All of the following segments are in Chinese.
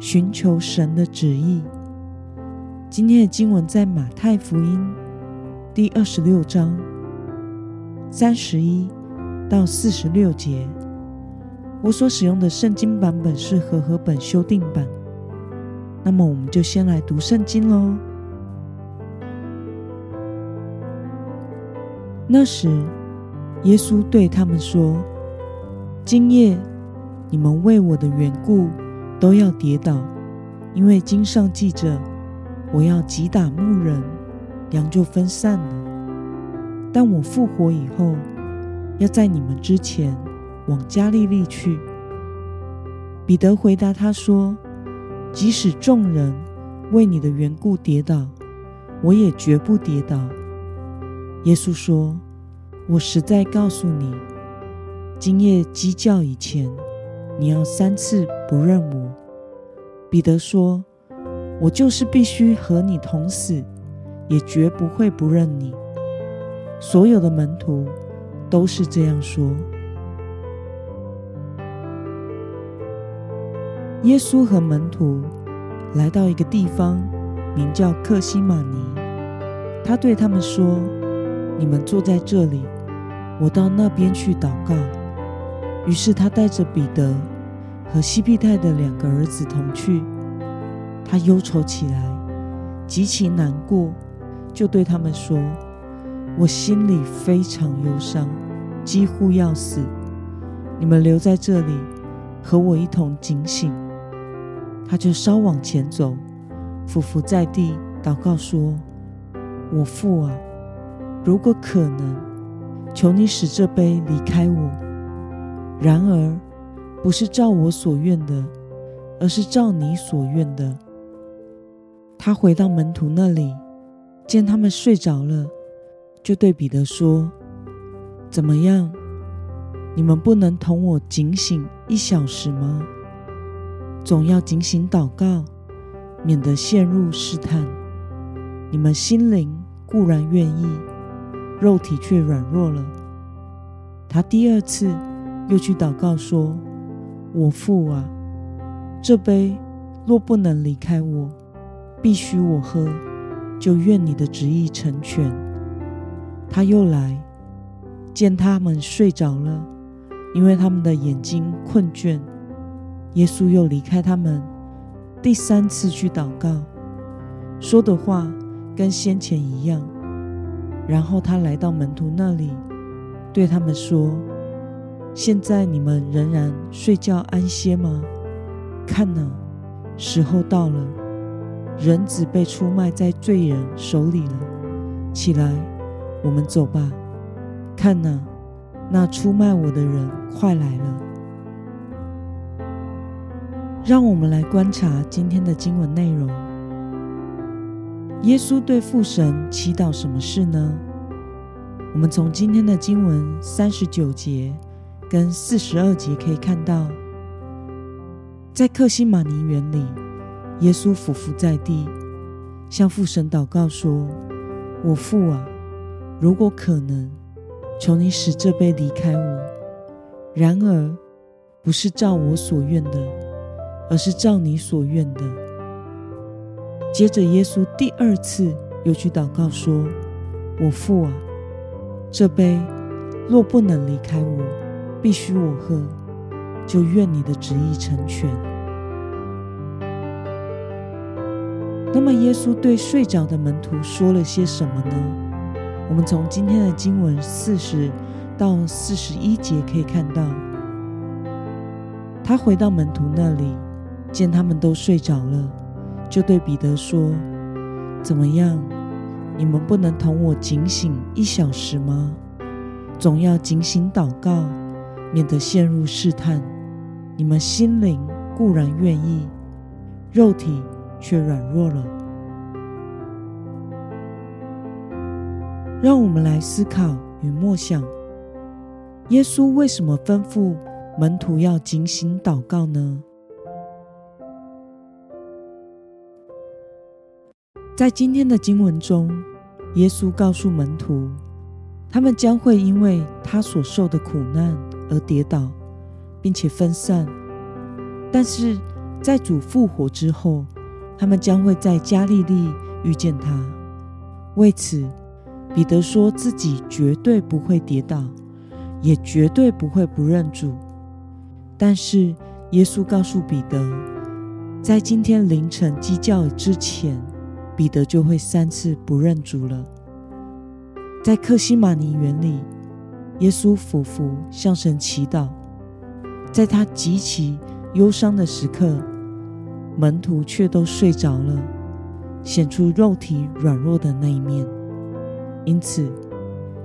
寻求神的旨意。今天的经文在马太福音第二十六章三十一到四十六节。我所使用的圣经版本是和合本修订版。那么，我们就先来读圣经喽。那时，耶稣对他们说：“今夜，你们为我的缘故。”都要跌倒，因为经上记着，我要击打牧人，羊就分散了。但我复活以后，要在你们之前往加利利去。彼得回答他说：“即使众人为你的缘故跌倒，我也绝不跌倒。”耶稣说：“我实在告诉你，今夜鸡叫以前。”你要三次不认我，彼得说：“我就是必须和你同死，也绝不会不认你。”所有的门徒都是这样说。耶稣和门徒来到一个地方，名叫克西马尼。他对他们说：“你们坐在这里，我到那边去祷告。”于是他带着彼得和西庇太的两个儿子同去。他忧愁起来，极其难过，就对他们说：“我心里非常忧伤，几乎要死。你们留在这里，和我一同警醒。”他就稍往前走，俯伏在地，祷告说：“我父啊，如果可能，求你使这杯离开我。”然而，不是照我所愿的，而是照你所愿的。他回到门徒那里，见他们睡着了，就对彼得说：“怎么样？你们不能同我警醒一小时吗？总要警醒祷告，免得陷入试探。你们心灵固然愿意，肉体却软弱了。”他第二次。又去祷告说：“我父啊，这杯若不能离开我，必须我喝，就愿你的旨意成全。”他又来见他们睡着了，因为他们的眼睛困倦。耶稣又离开他们，第三次去祷告，说的话跟先前一样。然后他来到门徒那里，对他们说。现在你们仍然睡觉安歇吗？看呐，时候到了，人子被出卖在罪人手里了。起来，我们走吧。看呐，那出卖我的人快来了。让我们来观察今天的经文内容。耶稣对父神祈祷什么事呢？我们从今天的经文三十九节。跟四十二节可以看到，在克西马尼园里，耶稣俯伏在地，向父神祷告说：“我父啊，如果可能，求你使这杯离开我。然而，不是照我所愿的，而是照你所愿的。”接着，耶稣第二次又去祷告说：“我父啊，这杯若不能离开我。”必须我喝，就愿你的旨意成全。那么，耶稣对睡着的门徒说了些什么呢？我们从今天的经文四十到四十一节可以看到，他回到门徒那里，见他们都睡着了，就对彼得说：“怎么样？你们不能同我警醒一小时吗？总要警醒祷告。”免得陷入试探，你们心灵固然愿意，肉体却软弱了。让我们来思考与默想：耶稣为什么吩咐门徒要警醒祷告呢？在今天的经文中，耶稣告诉门徒，他们将会因为他所受的苦难而跌倒，并且分散；但是在主复活之后，他们将会在加利利遇见他。为此，彼得说自己绝对不会跌倒，也绝对不会不认主。但是，耶稣告诉彼得，在今天凌晨鸡叫之前。彼得就会三次不认主了。在克西马尼园里，耶稣俯伏向神祈祷。在他极其忧伤的时刻，门徒却都睡着了，显出肉体软弱的那一面。因此，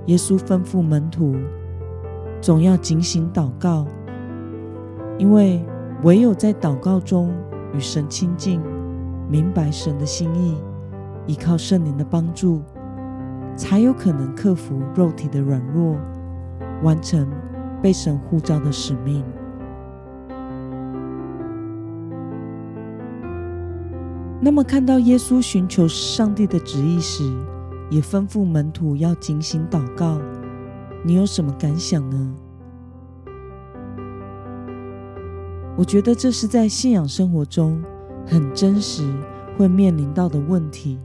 耶稣吩咐门徒总要警醒祷告，因为唯有在祷告中与神亲近，明白神的心意。依靠圣灵的帮助，才有可能克服肉体的软弱，完成被神呼召的使命。那么，看到耶稣寻求上帝的旨意时，也吩咐门徒要警醒祷告，你有什么感想呢？我觉得这是在信仰生活中很真实会面临到的问题。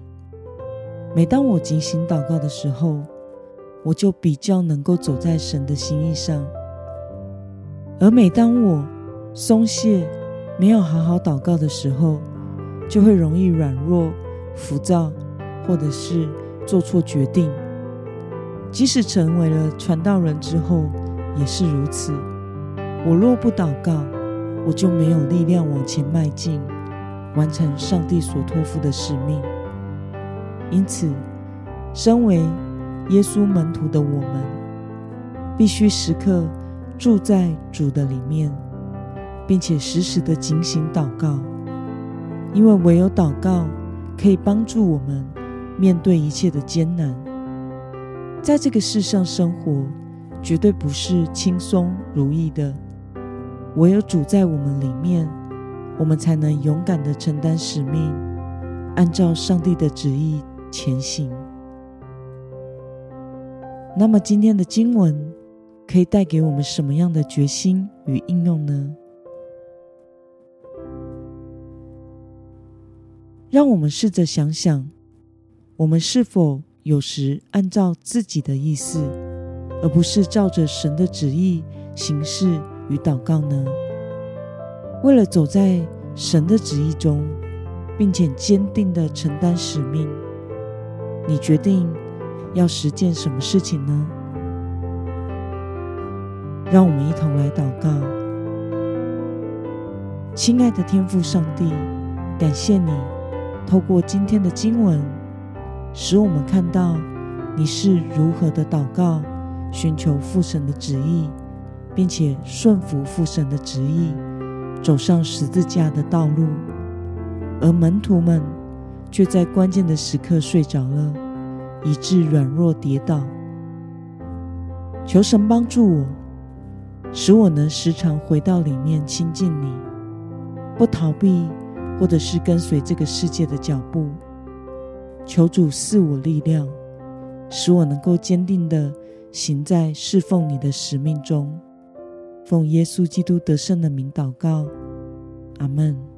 每当我警醒祷告的时候，我就比较能够走在神的心意上；而每当我松懈、没有好好祷告的时候，就会容易软弱、浮躁，或者是做错决定。即使成为了传道人之后，也是如此。我若不祷告，我就没有力量往前迈进，完成上帝所托付的使命。因此，身为耶稣门徒的我们，必须时刻住在主的里面，并且时时的警醒祷告，因为唯有祷告可以帮助我们面对一切的艰难。在这个世上生活，绝对不是轻松如意的，唯有主在我们里面，我们才能勇敢的承担使命，按照上帝的旨意。前行。那么，今天的经文可以带给我们什么样的决心与应用呢？让我们试着想想，我们是否有时按照自己的意思，而不是照着神的旨意行事与祷告呢？为了走在神的旨意中，并且坚定的承担使命。你决定要实践什么事情呢？让我们一同来祷告。亲爱的天父上帝，感谢你透过今天的经文，使我们看到你是如何的祷告，寻求父神的旨意，并且顺服父神的旨意，走上十字架的道路，而门徒们。却在关键的时刻睡着了，以致软弱跌倒。求神帮助我，使我能时常回到里面亲近你，不逃避，或者是跟随这个世界的脚步。求主赐我力量，使我能够坚定的行在侍奉你的使命中。奉耶稣基督得胜的名祷告，阿门。